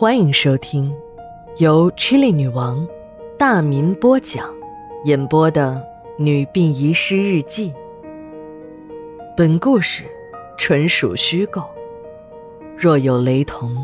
欢迎收听由 Chili 女王大民播讲、演播的《女病遗失日记》。本故事纯属虚构，若有雷同，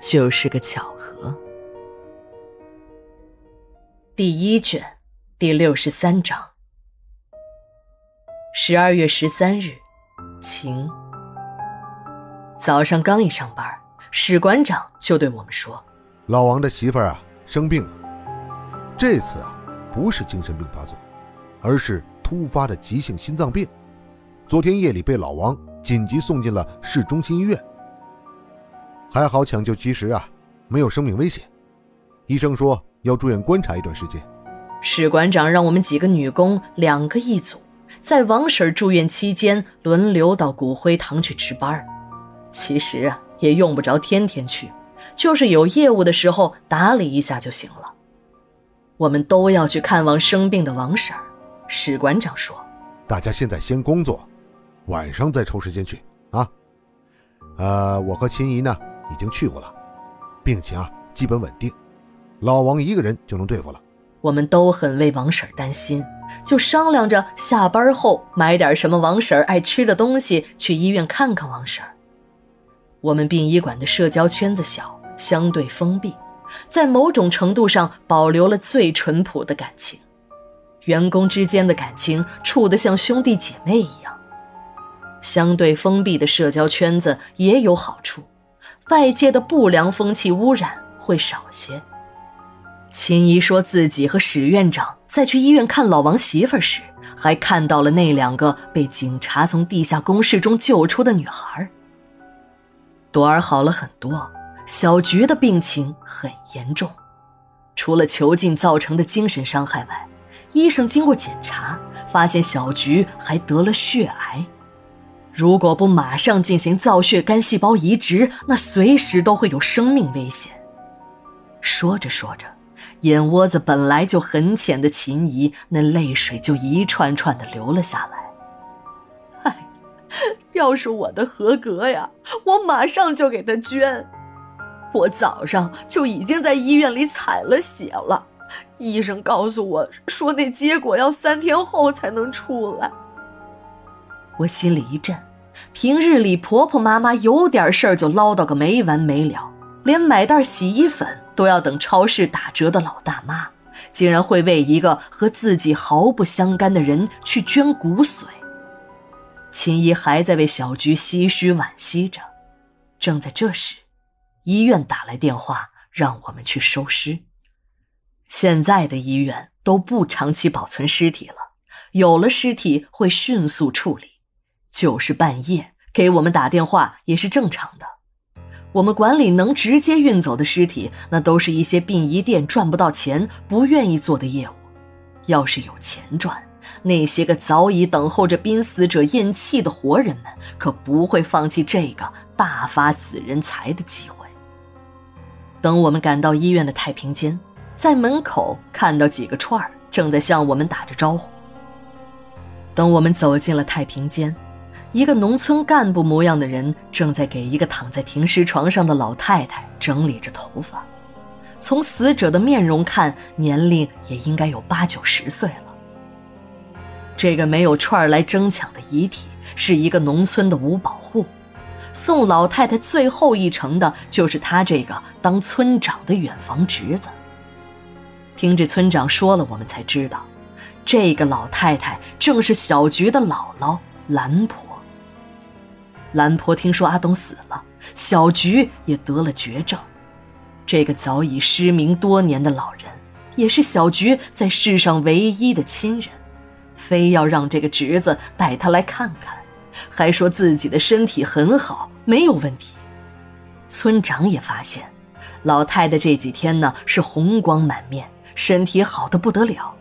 就是个巧合。第一卷第六十三章。十二月十三日，晴。早上刚一上班，史馆长就对我们说：“老王的媳妇儿啊生病了，这次啊不是精神病发作，而是突发的急性心脏病。昨天夜里被老王紧急送进了市中心医院，还好抢救及时啊，没有生命危险。医生说要住院观察一段时间。”史馆长让我们几个女工两个一组，在王婶住院期间轮流到骨灰堂去值班。其实啊，也用不着天天去，就是有业务的时候打理一下就行了。我们都要去看望生病的王婶儿。史馆长说：“大家现在先工作，晚上再抽时间去啊。”呃，我和秦姨呢已经去过了，病情啊基本稳定，老王一个人就能对付了。我们都很为王婶儿担心，就商量着下班后买点什么王婶儿爱吃的东西去医院看看王婶儿。我们殡仪馆的社交圈子小，相对封闭，在某种程度上保留了最淳朴的感情，员工之间的感情处得像兄弟姐妹一样。相对封闭的社交圈子也有好处，外界的不良风气污染会少些。秦姨说自己和史院长在去医院看老王媳妇时，还看到了那两个被警察从地下工事中救出的女孩。朵儿好了很多，小菊的病情很严重，除了囚禁造成的精神伤害外，医生经过检查发现小菊还得了血癌，如果不马上进行造血干细胞移植，那随时都会有生命危险。说着说着，眼窝子本来就很浅的秦姨那泪水就一串串的流了下来。要是我的合格呀，我马上就给他捐。我早上就已经在医院里采了血了，医生告诉我说那结果要三天后才能出来。我心里一震，平日里婆婆妈妈有点事儿就唠叨个没完没了，连买袋洗衣粉都要等超市打折的老大妈，竟然会为一个和自己毫不相干的人去捐骨髓。秦姨还在为小菊唏嘘惋惜着，正在这时，医院打来电话让我们去收尸。现在的医院都不长期保存尸体了，有了尸体会迅速处理，就是半夜给我们打电话也是正常的。我们管理能直接运走的尸体，那都是一些殡仪店赚不到钱、不愿意做的业务。要是有钱赚。那些个早已等候着濒死者咽气的活人们，可不会放弃这个大发死人财的机会。等我们赶到医院的太平间，在门口看到几个串儿正在向我们打着招呼。等我们走进了太平间，一个农村干部模样的人正在给一个躺在停尸床上的老太太整理着头发。从死者的面容看，年龄也应该有八九十岁了。这个没有串儿来争抢的遗体，是一个农村的五保户，送老太太最后一程的，就是他这个当村长的远房侄子。听这村长说了，我们才知道，这个老太太正是小菊的姥姥兰婆。兰婆听说阿东死了，小菊也得了绝症，这个早已失明多年的老人，也是小菊在世上唯一的亲人。非要让这个侄子带他来看看，还说自己的身体很好，没有问题。村长也发现，老太太这几天呢是红光满面，身体好的不得了。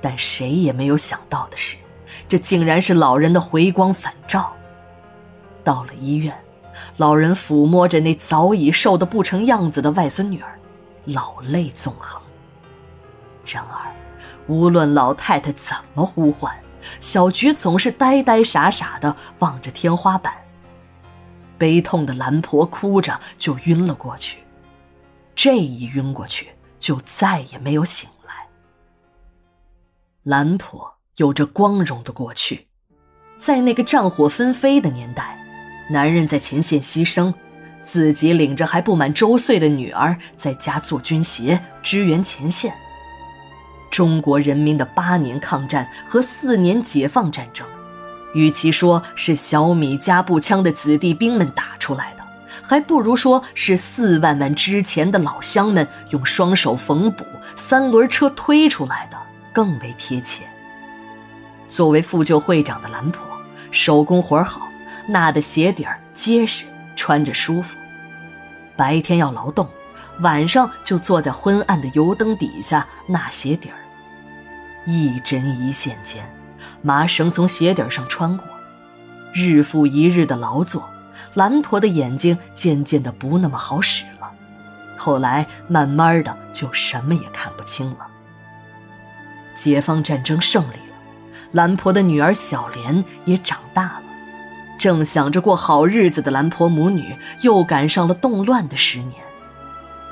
但谁也没有想到的是，这竟然是老人的回光返照。到了医院，老人抚摸着那早已瘦得不成样子的外孙女儿，老泪纵横。然而。无论老太太怎么呼唤，小菊总是呆呆傻傻的望着天花板。悲痛的兰婆哭着就晕了过去，这一晕过去，就再也没有醒来。兰婆有着光荣的过去，在那个战火纷飞的年代，男人在前线牺牲，自己领着还不满周岁的女儿在家做军鞋支援前线。中国人民的八年抗战和四年解放战争，与其说是小米加步枪的子弟兵们打出来的，还不如说是四万万之前的老乡们用双手缝补、三轮车推出来的更为贴切。作为妇救会长的兰婆，手工活好，纳的鞋底儿结实，穿着舒服。白天要劳动，晚上就坐在昏暗的油灯底下纳鞋底儿。一针一线间，麻绳从鞋底上穿过，日复一日的劳作，兰婆的眼睛渐渐的不那么好使了。后来慢慢的就什么也看不清了。解放战争胜利了，兰婆的女儿小莲也长大了，正想着过好日子的兰婆母女又赶上了动乱的十年。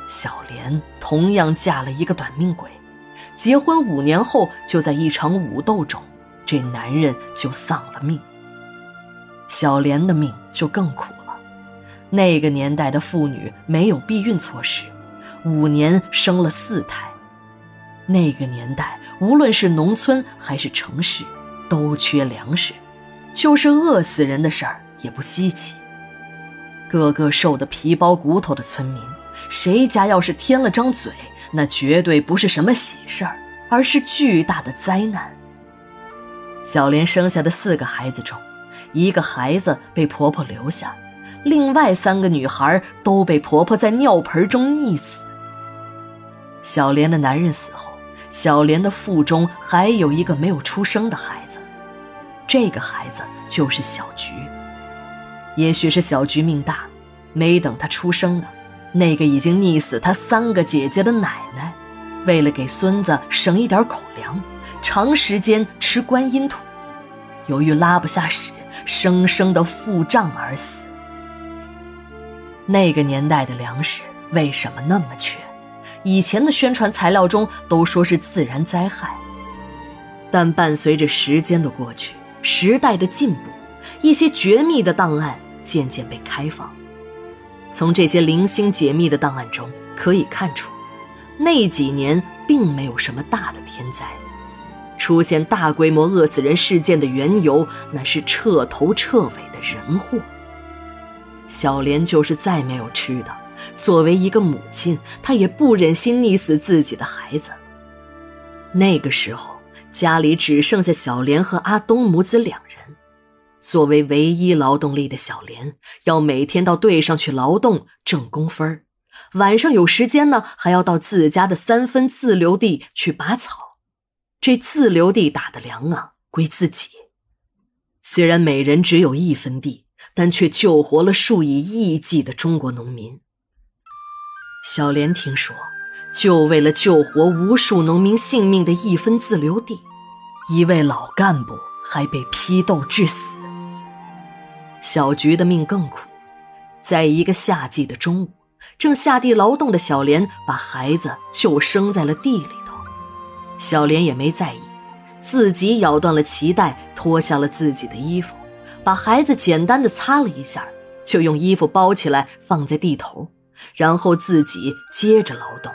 小莲同样嫁了一个短命鬼。结婚五年后，就在一场武斗中，这男人就丧了命。小莲的命就更苦了。那个年代的妇女没有避孕措施，五年生了四胎。那个年代，无论是农村还是城市，都缺粮食，就是饿死人的事儿也不稀奇。个个瘦得皮包骨头的村民，谁家要是添了张嘴？那绝对不是什么喜事儿，而是巨大的灾难。小莲生下的四个孩子中，一个孩子被婆婆留下，另外三个女孩都被婆婆在尿盆中溺死。小莲的男人死后，小莲的腹中还有一个没有出生的孩子，这个孩子就是小菊。也许是小菊命大，没等她出生呢。那个已经溺死他三个姐姐的奶奶，为了给孙子省一点口粮，长时间吃观音土，由于拉不下屎，生生的腹胀而死。那个年代的粮食为什么那么缺？以前的宣传材料中都说是自然灾害，但伴随着时间的过去，时代的进步，一些绝密的档案渐渐被开放。从这些零星解密的档案中可以看出，那几年并没有什么大的天灾，出现大规模饿死人事件的缘由，那是彻头彻尾的人祸。小莲就是再没有吃的，作为一个母亲，她也不忍心溺死自己的孩子。那个时候，家里只剩下小莲和阿东母子两人。作为唯一劳动力的小莲，要每天到队上去劳动挣工分晚上有时间呢，还要到自家的三分自留地去拔草。这自留地打的粮啊，归自己。虽然每人只有一分地，但却救活了数以亿计的中国农民。小莲听说，就为了救活无数农民性命的一分自留地，一位老干部还被批斗致死。小菊的命更苦，在一个夏季的中午，正下地劳动的小莲把孩子就生在了地里头。小莲也没在意，自己咬断了脐带，脱下了自己的衣服，把孩子简单的擦了一下，就用衣服包起来放在地头，然后自己接着劳动。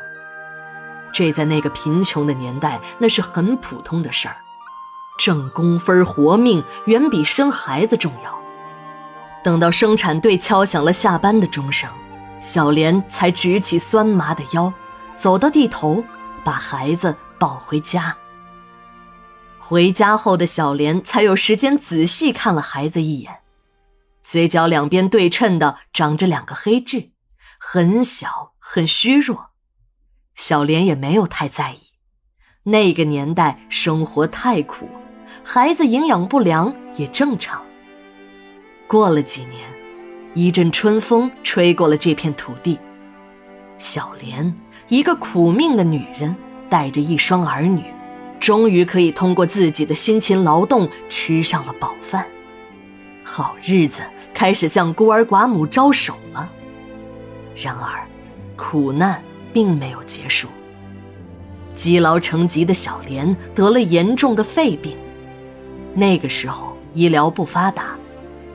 这在那个贫穷的年代，那是很普通的事儿。挣工分活命，远比生孩子重要。等到生产队敲响了下班的钟声，小莲才直起酸麻的腰，走到地头，把孩子抱回家。回家后的小莲才有时间仔细看了孩子一眼，嘴角两边对称的长着两个黑痣，很小很虚弱。小莲也没有太在意，那个年代生活太苦，孩子营养不良也正常。过了几年，一阵春风吹过了这片土地。小莲，一个苦命的女人，带着一双儿女，终于可以通过自己的辛勤劳动吃上了饱饭，好日子开始向孤儿寡母招手了。然而，苦难并没有结束。积劳成疾的小莲得了严重的肺病，那个时候医疗不发达，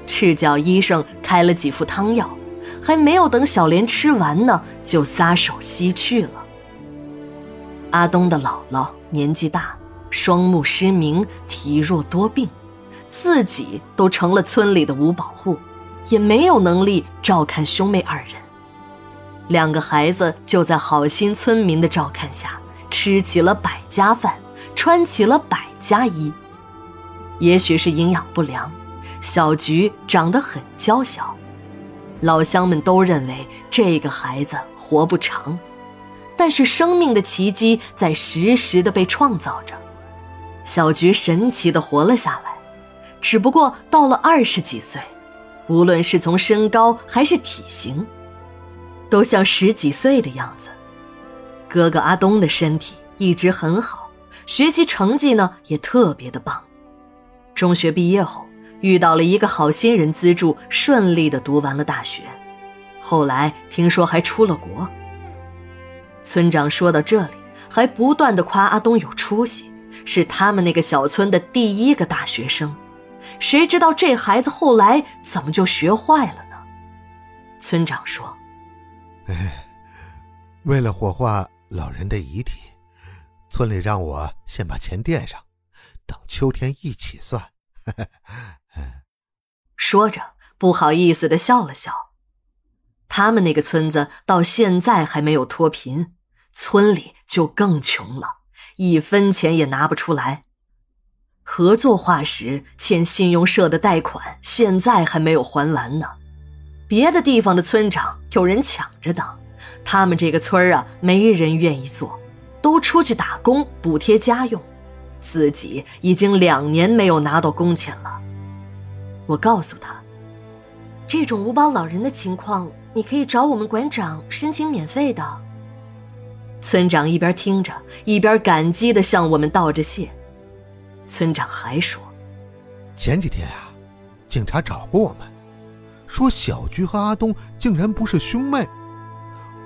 赤脚医生开了几副汤药，还没有等小莲吃完呢，就撒手西去了。阿东的姥姥年纪大，双目失明，体弱多病，自己都成了村里的五保户，也没有能力照看兄妹二人。两个孩子就在好心村民的照看下。吃起了百家饭，穿起了百家衣。也许是营养不良，小菊长得很娇小，老乡们都认为这个孩子活不长。但是生命的奇迹在时时的被创造着，小菊神奇的活了下来。只不过到了二十几岁，无论是从身高还是体型，都像十几岁的样子。哥哥阿东的身体一直很好，学习成绩呢也特别的棒。中学毕业后，遇到了一个好心人资助，顺利的读完了大学。后来听说还出了国。村长说到这里，还不断的夸阿东有出息，是他们那个小村的第一个大学生。谁知道这孩子后来怎么就学坏了呢？村长说：“哎，为了火化。”老人的遗体，村里让我先把钱垫上，等秋天一起算。说着，不好意思的笑了笑。他们那个村子到现在还没有脱贫，村里就更穷了，一分钱也拿不出来。合作化石欠信用社的贷款，现在还没有还完呢。别的地方的村长有人抢着当。他们这个村啊，没人愿意做，都出去打工补贴家用，自己已经两年没有拿到工钱了。我告诉他，这种五保老人的情况，你可以找我们馆长申请免费的。村长一边听着，一边感激地向我们道着谢。村长还说，前几天啊，警察找过我们，说小菊和阿东竟然不是兄妹。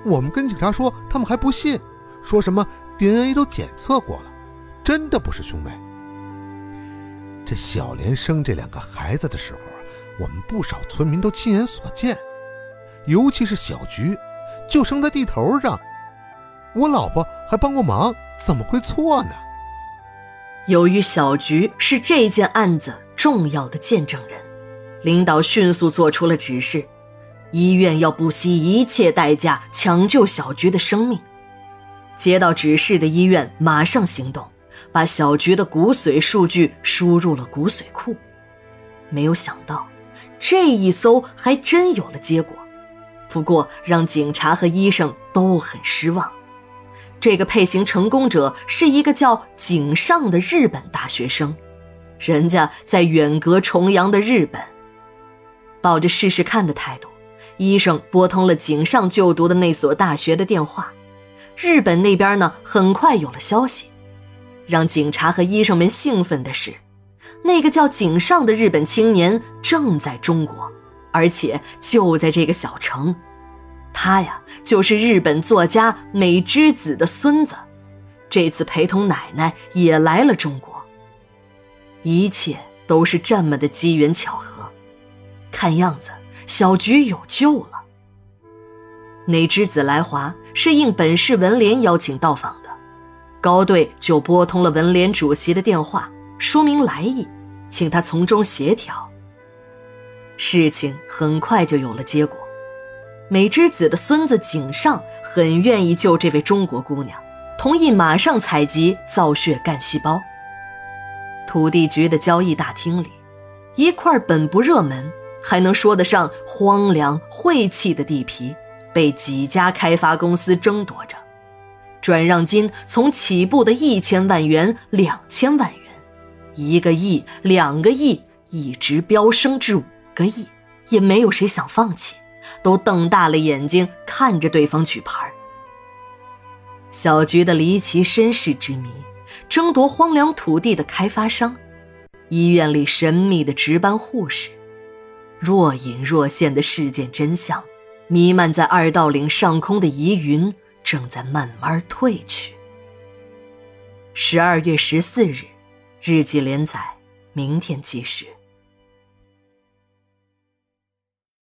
我们跟警察说，他们还不信，说什么 DNA 都检测过了，真的不是兄妹。这小莲生这两个孩子的时候，我们不少村民都亲眼所见，尤其是小菊，就生在地头上，我老婆还帮过忙，怎么会错呢？由于小菊是这件案子重要的见证人，领导迅速做出了指示。医院要不惜一切代价抢救小菊的生命。接到指示的医院马上行动，把小菊的骨髓数据输入了骨髓库。没有想到，这一搜还真有了结果。不过让警察和医生都很失望。这个配型成功者是一个叫井上的日本大学生，人家在远隔重洋的日本，抱着试试看的态度。医生拨通了井上就读的那所大学的电话，日本那边呢很快有了消息。让警察和医生们兴奋的是，那个叫井上的日本青年正在中国，而且就在这个小城。他呀，就是日本作家美之子的孙子，这次陪同奶奶也来了中国。一切都是这么的机缘巧合，看样子。小菊有救了。美之子来华是应本市文联邀请到访，高队就拨通了文联主席的电话，说明来意，请他从中协调。事情很快就有了结果，美之子的孙子井上很愿意救这位中国姑娘，同意马上采集造血干细胞。土地局的交易大厅里，一块本不热门。还能说得上荒凉晦气的地皮，被几家开发公司争夺着，转让金从起步的一千万元、两千万元，一个亿、两个亿，一直飙升至五个亿，也没有谁想放弃，都瞪大了眼睛看着对方举牌。小菊的离奇身世之谜，争夺荒凉土地的开发商，医院里神秘的值班护士。若隐若现的事件真相，弥漫在二道岭上空的疑云，正在慢慢褪去。十二月十四日，日记连载，明天继续。